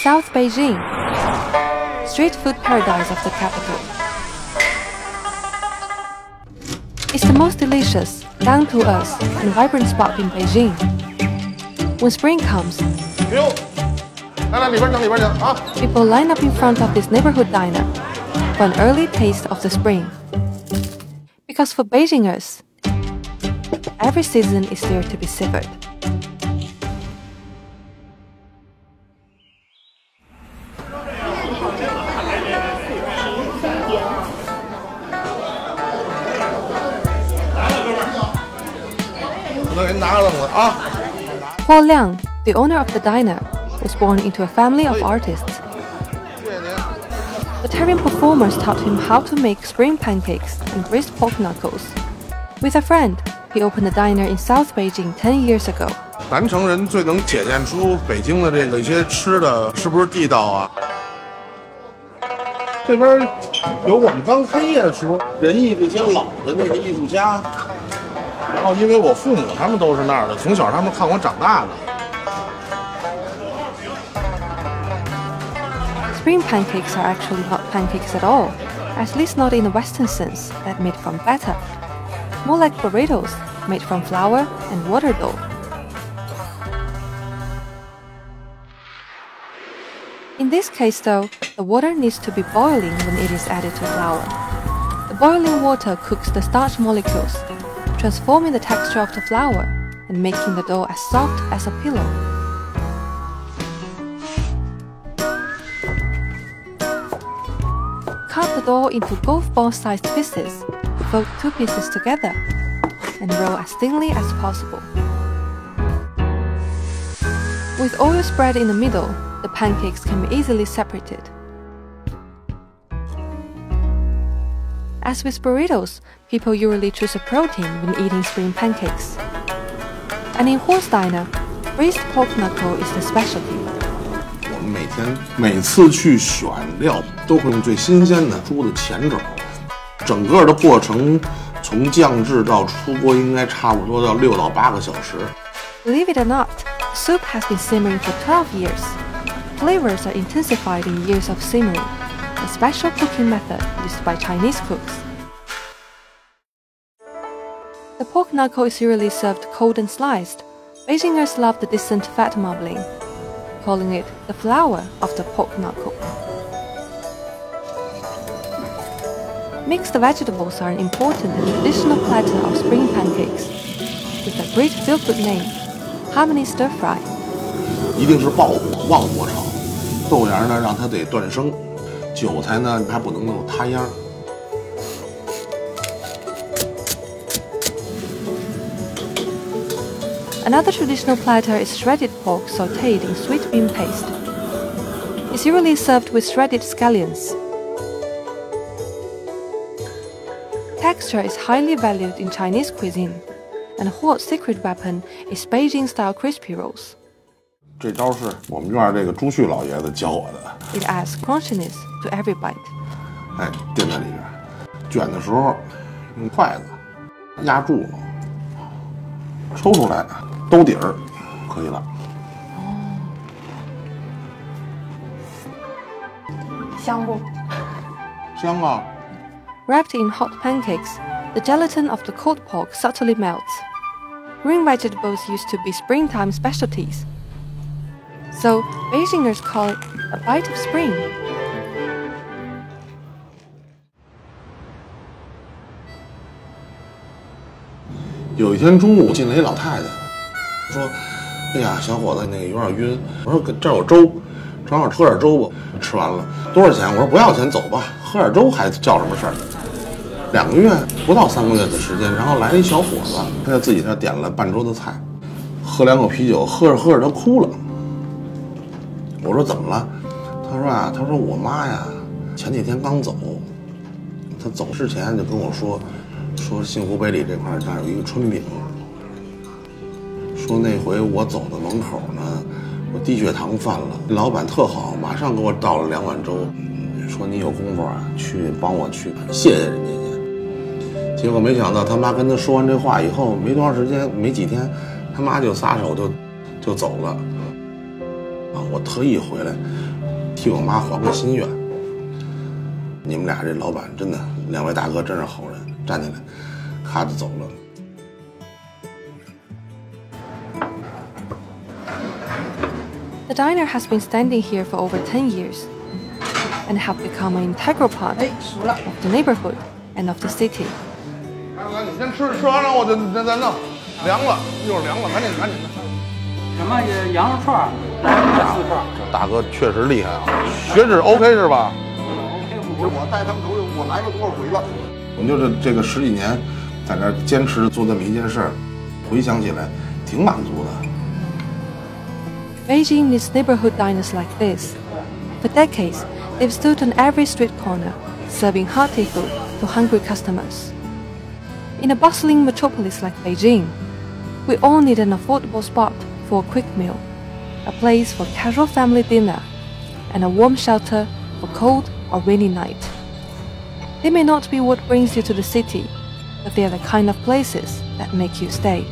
South Beijing, street food paradise of the capital. It's the most delicious, down to earth, and vibrant spot in Beijing. When spring comes, people line up in front of this neighborhood diner for an early taste of the spring. Because for Beijingers, every season is there to be savored. 我再给你拿个凳子啊！ Huo Liang, the owner of the diner, was born into a family of artists. 谢谢您。 The Terran performers taught him how to make spring pancakes and greased pork knuckles. With a friend, he opened a diner in South Beijing 10 years ago. 南城人最能检验出北京的这个一些吃的是不是地道啊。这边有我们刚开业的时候仁义这些老的那个艺术家， 然后因为我父母他们都是那儿的，从小他们看我长大的。 Spring pancakes are actually not pancakes at all, at least not in the Western sense, that made from batter. More like burritos, made from flour and water dough. In this case, though, the water needs to be boiling when it is added to flour. The boiling water cooks the starch molecules, transforming the texture of the flour and making the dough as soft as a pillow. Cut the dough into golf ball sized pieces, fold two pieces together, and roll as thinly as possible. With oil spread in the middle, the pancakes can be easily separated. As with burritos, people usually choose a protein when eating spring pancakes. And in Huo's diner, braised pork knuckle is the specialty. believe it or not, soup has been simmering for 12 years. Flavors are intensified in years of simmering, a special cooking method used by Chinese cooks. The pork knuckle is usually served cold and sliced. Beijingers love the decent fat marbling, calling it the flower of the pork knuckle. Mixed vegetables are an important and traditional platter of spring pancakes, with a great feel-good name, Harmony Stir Fry. 一定是爆火，旺火炒。豆芽呢，让它得断生；韭菜呢，还不能够塌秧。Another traditional platter is shredded pork sautéed in sweet bean paste. It's usually served with shredded scallions. Texture is highly valued in Chinese cuisine, and Huo's secret weapon is Beijing-style crispy rolls. 这招是我们院儿这个朱旭老爷子教我的， It adds crunchiness to every bite. 哎，垫在里边儿，卷的时候用筷子压住，抽出来 兜底儿，可以了。香不？香啊！ Wrapped in hot pancakes, the gelatin of the cold pork subtly melts. Green vegetables used to be springtime specialties. So, Beijingers call it a bite of spring. 有一天中午进来一老太太， 说：“哎呀，小伙子，那个有点晕。”我说：“这儿有粥，正好喝点粥吧。”吃完了多少钱？我说不要钱，走吧，喝点粥还叫什么事儿？两个月不到三个月的时间，然后来了一小伙子，他就自己那点了半桌子菜，喝两口啤酒，喝着喝着他哭了。我说怎么了？他说啊，他说我妈呀，前几天刚走，他走之前就跟我说，说幸福北里这块儿那儿有一个春饼，说那回我走到门口呢，我低血糖犯了，老板特好，马上给我倒了两碗粥，说你有功夫啊，去帮我去谢谢人家去。结果没想到他妈跟他说完这话以后，没多长时间，没几天，他妈就撒手就就走了。啊，我特意回来，替我妈还个心愿。你们俩这老板真的，两位大哥真是好人，站起来，咔就走了。The diner has been standing here for over 10 years and have become an integral part of the neighborhood and of the city. 赶紧赶紧，先吃吃完了我就再再弄，凉了一会儿凉了，赶紧赶紧的。什么羊肉串串儿。大哥确实厉害啊，血脂 OK 是吧？我带他们都我来过多少回了？我就是这个十几年，在这坚持做这么一件事儿，回想起来挺满足的。Beijing needs neighborhood diners like this. For decades, they've stood on every street corner, serving hearty food to hungry customers. In a bustling metropolis like Beijing, we all need an affordable spot for a quick meal, a place for casual family dinner, and a warm shelter for cold or rainy night. They may not be what brings you to the city, but they are the kind of places that make you stay.